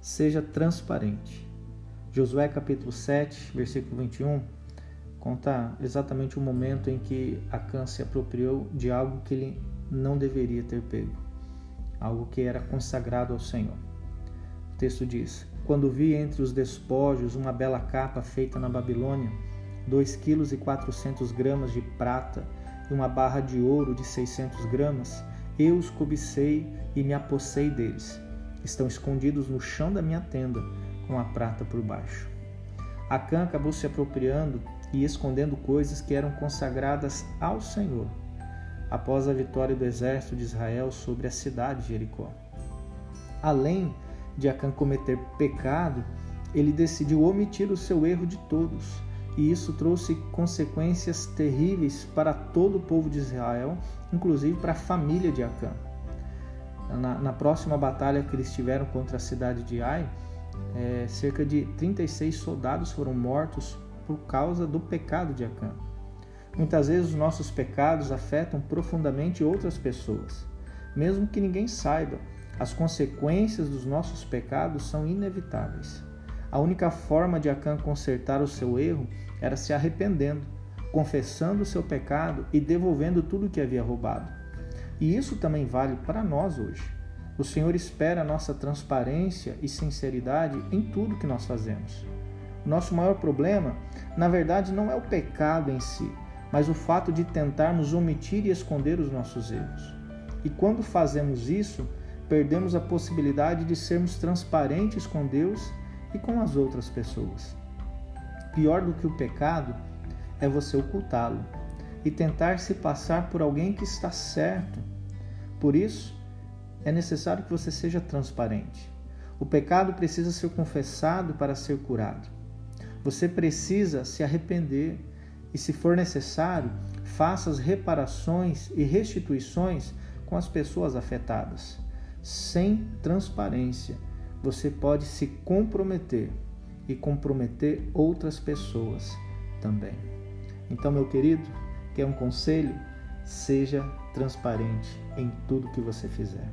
Seja transparente. Josué capítulo 7, versículo 21, conta exatamente o momento em que Acã se apropriou de algo que ele não deveria ter pego, algo que era consagrado ao Senhor. O texto diz: Quando vi entre os despojos uma bela capa feita na Babilônia, 2 quilos e 400 gramas de prata e uma barra de ouro de 600 gramas, eu os cobicei e me apossei deles. Estão escondidos no chão da minha tenda, com a prata por baixo. Acã acabou se apropriando e escondendo coisas que eram consagradas ao Senhor, após a vitória do exército de Israel sobre a cidade de Jericó. Além de Acã cometer pecado, ele decidiu omitir o seu erro de todos e isso trouxe consequências terríveis para todo o povo de Israel, inclusive para a família de Acã. Na, na próxima batalha que eles tiveram contra a cidade de Ai, é, cerca de 36 soldados foram mortos por causa do pecado de Acã. Muitas vezes os nossos pecados afetam profundamente outras pessoas. Mesmo que ninguém saiba, as consequências dos nossos pecados são inevitáveis. A única forma de Acã consertar o seu erro era se arrependendo, confessando o seu pecado e devolvendo tudo o que havia roubado. E isso também vale para nós hoje. O Senhor espera a nossa transparência e sinceridade em tudo que nós fazemos. Nosso maior problema, na verdade, não é o pecado em si, mas o fato de tentarmos omitir e esconder os nossos erros. E quando fazemos isso, perdemos a possibilidade de sermos transparentes com Deus e com as outras pessoas. Pior do que o pecado é você ocultá-lo e tentar se passar por alguém que está certo. Por isso, é necessário que você seja transparente. O pecado precisa ser confessado para ser curado. Você precisa se arrepender e, se for necessário, faça as reparações e restituições com as pessoas afetadas. Sem transparência, você pode se comprometer e comprometer outras pessoas também. Então, meu querido, quer um conselho? Seja transparente em tudo que você fizer.